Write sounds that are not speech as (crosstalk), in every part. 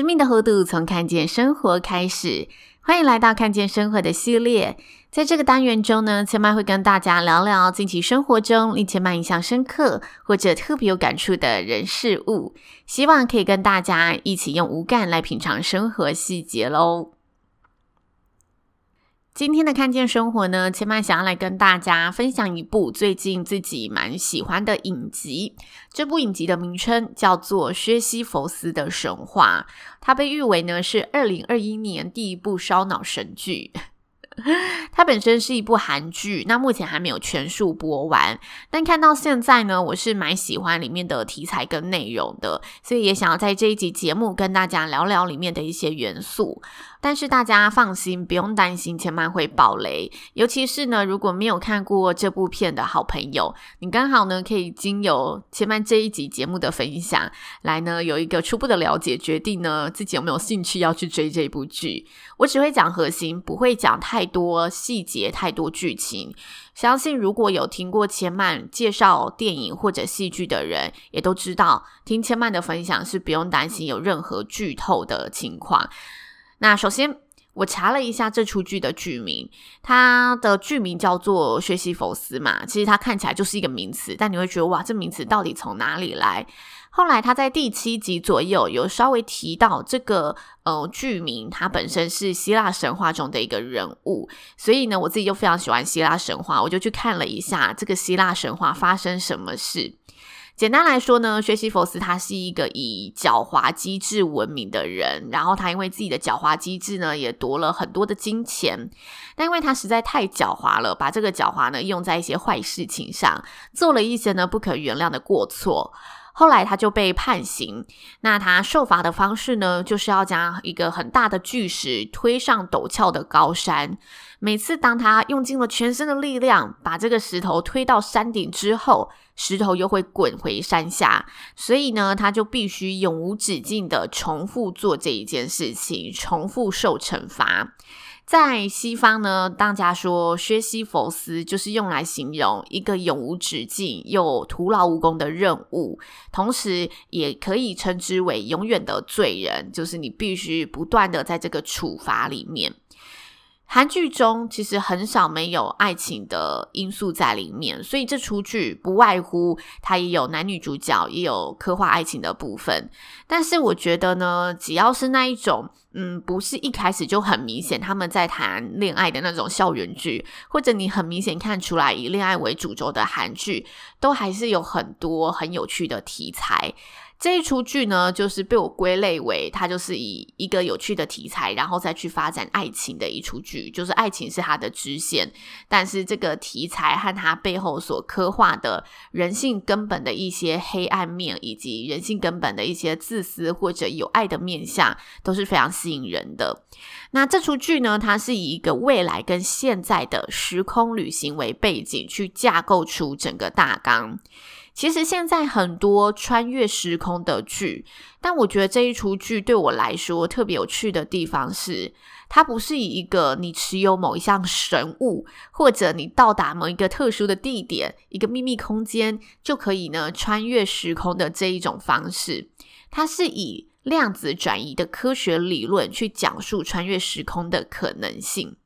生命的厚度从看见生活开始，欢迎来到看见生活的系列。在这个单元中呢，千麦会跟大家聊聊近期生活中令千麦印象深刻或者特别有感触的人事物，希望可以跟大家一起用五感来品尝生活细节喽。今天的看见生活呢，千嫚想要来跟大家分享一部最近自己蛮喜欢的影集。这部影集的名称叫做《薛西弗斯的神话》，它被誉为呢是二零二一年第一部烧脑神剧。(laughs) 它本身是一部韩剧，那目前还没有全数播完，但看到现在呢，我是蛮喜欢里面的题材跟内容的，所以也想要在这一集节目跟大家聊聊里面的一些元素。但是大家放心，不用担心千嫚会爆雷。尤其是呢，如果没有看过这部片的好朋友，你刚好呢可以经由千嫚这一集节目的分享，来呢有一个初步的了解，决定呢自己有没有兴趣要去追这部剧。我只会讲核心，不会讲太多细节、太多剧情。相信如果有听过千曼介绍电影或者戏剧的人，也都知道，听千曼的分享是不用担心有任何剧透的情况。那首先，我查了一下这出剧的剧名，它的剧名叫做薛西弗斯嘛，其实它看起来就是一个名词，但你会觉得哇，这名词到底从哪里来？后来他在第七集左右有稍微提到这个呃剧名，它本身是希腊神话中的一个人物，所以呢，我自己就非常喜欢希腊神话，我就去看了一下这个希腊神话发生什么事。简单来说呢，薛西佛斯他是一个以狡猾机智闻名的人，然后他因为自己的狡猾机智呢，也夺了很多的金钱，但因为他实在太狡猾了，把这个狡猾呢用在一些坏事情上，做了一些呢不可原谅的过错。后来他就被判刑，那他受罚的方式呢，就是要将一个很大的巨石推上陡峭的高山。每次当他用尽了全身的力量把这个石头推到山顶之后，石头又会滚回山下，所以呢，他就必须永无止境的重复做这一件事情，重复受惩罚。在西方呢，大家说薛西弗斯就是用来形容一个永无止境又徒劳无功的任务，同时也可以称之为永远的罪人，就是你必须不断的在这个处罚里面。韩剧中其实很少没有爱情的因素在里面，所以这出剧不外乎它也有男女主角，也有刻画爱情的部分。但是我觉得呢，只要是那一种，嗯，不是一开始就很明显他们在谈恋爱的那种校园剧，或者你很明显看出来以恋爱为主轴的韩剧，都还是有很多很有趣的题材。这一出剧呢，就是被我归类为它就是以一个有趣的题材，然后再去发展爱情的一出剧，就是爱情是它的支线，但是这个题材和它背后所刻画的人性根本的一些黑暗面，以及人性根本的一些自私或者有爱的面相，都是非常吸引人的。那这出剧呢，它是以一个未来跟现在的时空旅行为背景，去架构出整个大纲。其实现在很多穿越时空的剧，但我觉得这一出剧对我来说特别有趣的地方是，它不是以一个你持有某一项神物，或者你到达某一个特殊的地点、一个秘密空间就可以呢穿越时空的这一种方式，它是以量子转移的科学理论去讲述穿越时空的可能性。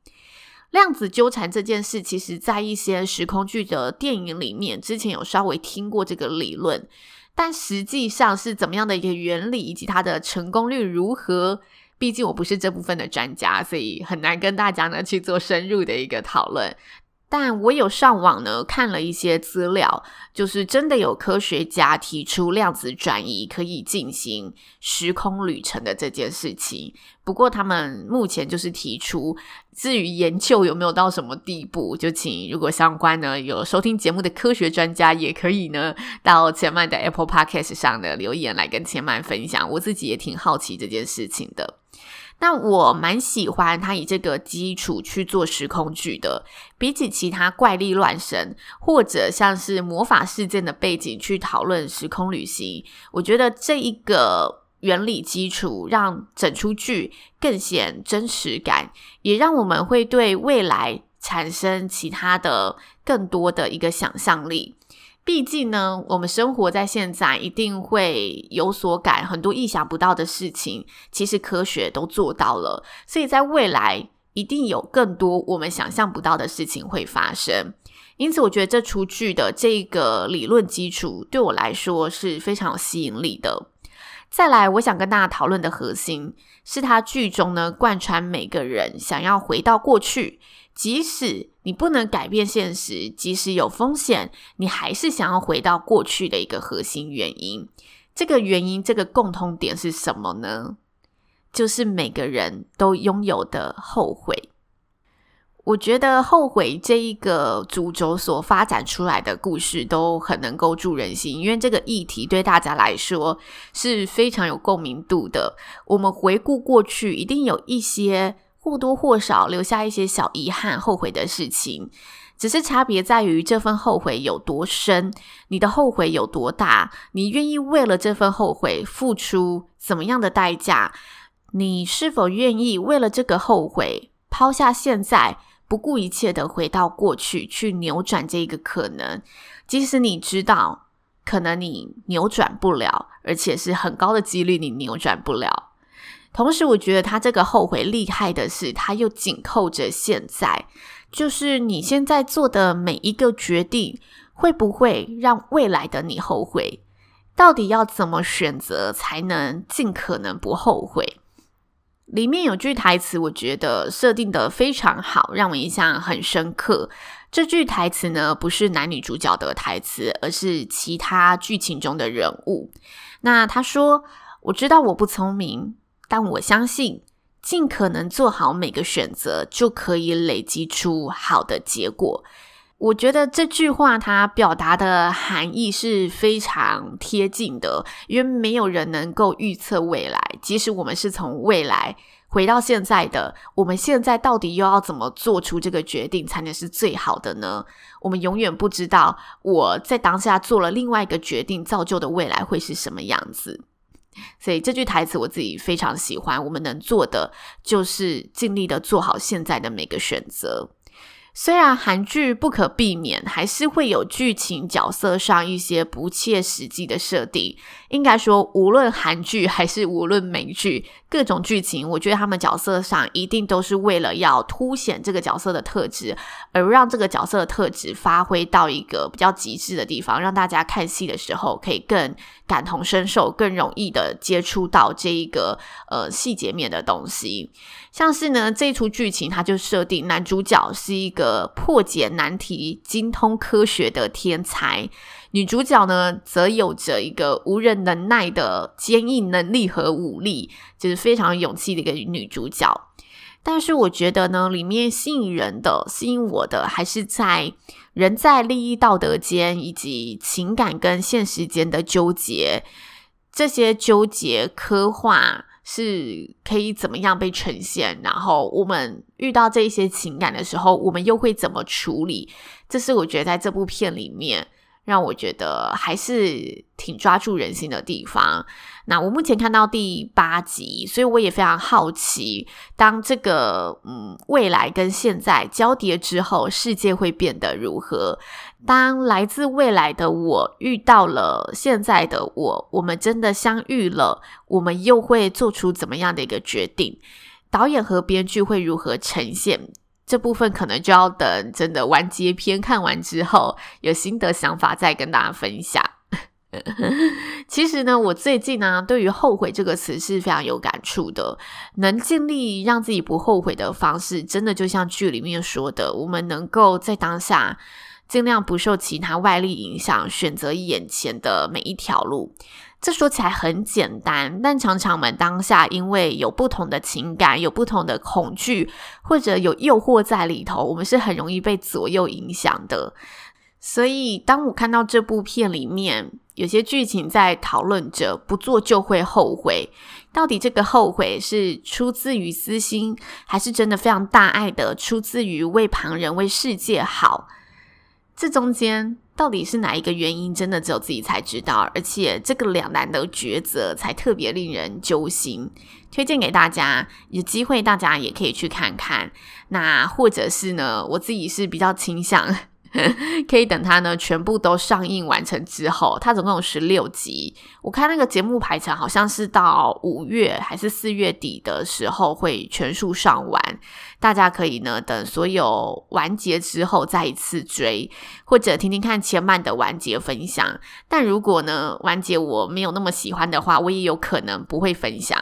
量子纠缠这件事，其实在一些时空剧的电影里面，之前有稍微听过这个理论，但实际上是怎么样的一个原理，以及它的成功率如何？毕竟我不是这部分的专家，所以很难跟大家呢去做深入的一个讨论。但我有上网呢，看了一些资料，就是真的有科学家提出量子转移可以进行时空旅程的这件事情。不过他们目前就是提出，至于研究有没有到什么地步，就请如果相关呢有收听节目的科学专家，也可以呢 (laughs) 到前曼的 Apple Podcast 上的留言来跟前曼分享。我自己也挺好奇这件事情的。那我蛮喜欢他以这个基础去做时空剧的，比起其他怪力乱神或者像是魔法事件的背景去讨论时空旅行，我觉得这一个原理基础让整出剧更显真实感，也让我们会对未来产生其他的更多的一个想象力。毕竟呢，我们生活在现在，一定会有所感，很多意想不到的事情，其实科学都做到了，所以在未来一定有更多我们想象不到的事情会发生。因此，我觉得这出剧的这个理论基础对我来说是非常有吸引力的。再来，我想跟大家讨论的核心是，它剧中呢贯穿每个人想要回到过去。即使你不能改变现实，即使有风险，你还是想要回到过去的一个核心原因。这个原因，这个共通点是什么呢？就是每个人都拥有的后悔。我觉得后悔这一个主轴所发展出来的故事都很能够助人心，因为这个议题对大家来说是非常有共鸣度的。我们回顾过去，一定有一些。或多或少留下一些小遗憾、后悔的事情，只是差别在于这份后悔有多深，你的后悔有多大，你愿意为了这份后悔付出怎么样的代价？你是否愿意为了这个后悔抛下现在，不顾一切的回到过去去扭转这个可能？即使你知道可能你扭转不了，而且是很高的几率你扭转不了。同时，我觉得他这个后悔厉害的是，他又紧扣着现在，就是你现在做的每一个决定，会不会让未来的你后悔？到底要怎么选择才能尽可能不后悔？里面有句台词，我觉得设定得非常好，让我印象很深刻。这句台词呢，不是男女主角的台词，而是其他剧情中的人物。那他说：“我知道我不聪明。”但我相信，尽可能做好每个选择，就可以累积出好的结果。我觉得这句话它表达的含义是非常贴近的，因为没有人能够预测未来。即使我们是从未来回到现在的，我们现在到底又要怎么做出这个决定才能是最好的呢？我们永远不知道我在当下做了另外一个决定，造就的未来会是什么样子。所以这句台词我自己非常喜欢。我们能做的就是尽力的做好现在的每个选择。虽然韩剧不可避免还是会有剧情角色上一些不切实际的设定，应该说无论韩剧还是无论美剧，各种剧情，我觉得他们角色上一定都是为了要凸显这个角色的特质，而让这个角色的特质发挥到一个比较极致的地方，让大家看戏的时候可以更感同身受，更容易的接触到这一个呃细节面的东西。像是呢，这一出剧情，它就设定男主角是一个破解难题、精通科学的天才，女主角呢则有着一个无人能耐的坚硬能力和武力，就是非常勇气的一个女主角。但是我觉得呢，里面吸引人的、吸引我的，还是在人在利益、道德间以及情感跟现实间的纠结，这些纠结刻画。是可以怎么样被呈现？然后我们遇到这一些情感的时候，我们又会怎么处理？这是我觉得在这部片里面。让我觉得还是挺抓住人心的地方。那我目前看到第八集，所以我也非常好奇，当这个嗯未来跟现在交叠之后，世界会变得如何？当来自未来的我遇到了现在的我，我们真的相遇了，我们又会做出怎么样的一个决定？导演和编剧会如何呈现？这部分可能就要等真的完结篇看完之后，有心得想法再跟大家分享。(laughs) 其实呢，我最近呢，对于后悔这个词是非常有感触的。能尽力让自己不后悔的方式，真的就像剧里面说的，我们能够在当下尽量不受其他外力影响，选择眼前的每一条路。这说起来很简单，但常常我们当下因为有不同的情感，有不同的恐惧，或者有诱惑在里头，我们是很容易被左右影响的。所以，当我看到这部片里面有些剧情在讨论着不做就会后悔，到底这个后悔是出自于私心，还是真的非常大爱的出自于为旁人、为世界好？这中间到底是哪一个原因？真的只有自己才知道。而且，这个两难的抉择才特别令人揪心。推荐给大家，有机会大家也可以去看看。那或者是呢，我自己是比较倾向。(laughs) 可以等它呢全部都上映完成之后，它总共有十六集。我看那个节目排程好像是到五月还是四月底的时候会全数上完。大家可以呢等所有完结之后再一次追，或者听听看前慢的完结分享。但如果呢完结我没有那么喜欢的话，我也有可能不会分享。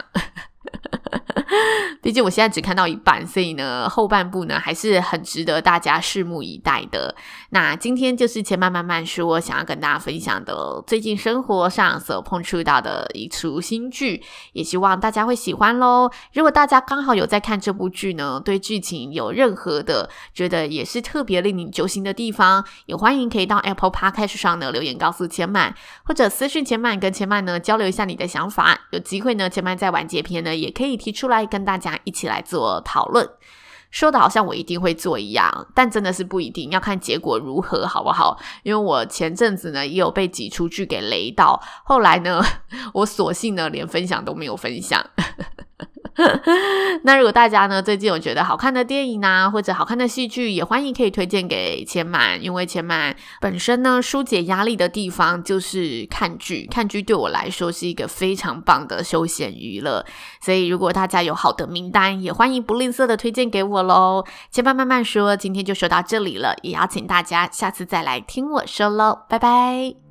(laughs) 毕竟我现在只看到一半，所以呢，后半部呢还是很值得大家拭目以待的。那今天就是千曼慢慢说，想要跟大家分享的最近生活上所碰触到的一出新剧，也希望大家会喜欢喽。如果大家刚好有在看这部剧呢，对剧情有任何的觉得也是特别令你揪心的地方，也欢迎可以到 Apple Podcast 上呢留言告诉千曼，或者私讯千曼跟千曼呢交流一下你的想法。有机会呢，千曼在完结篇呢也可以提出出来跟大家一起来做讨论，说的好像我一定会做一样，但真的是不一定，要看结果如何，好不好？因为我前阵子呢也有被挤出去给雷到，后来呢，(laughs) 我索性呢连分享都没有分享。(laughs) 那如果大家呢最近有觉得好看的电影啊，或者好看的戏剧，也欢迎可以推荐给千曼，因为千曼本身呢纾解压力的地方就是看剧，看剧对我来说是一个非常棒的休闲娱乐，所以如果大家有好的名单，也欢迎不吝啬的推荐给我喽。千曼慢慢说，今天就说到这里了，也邀请大家下次再来听我说喽，拜拜。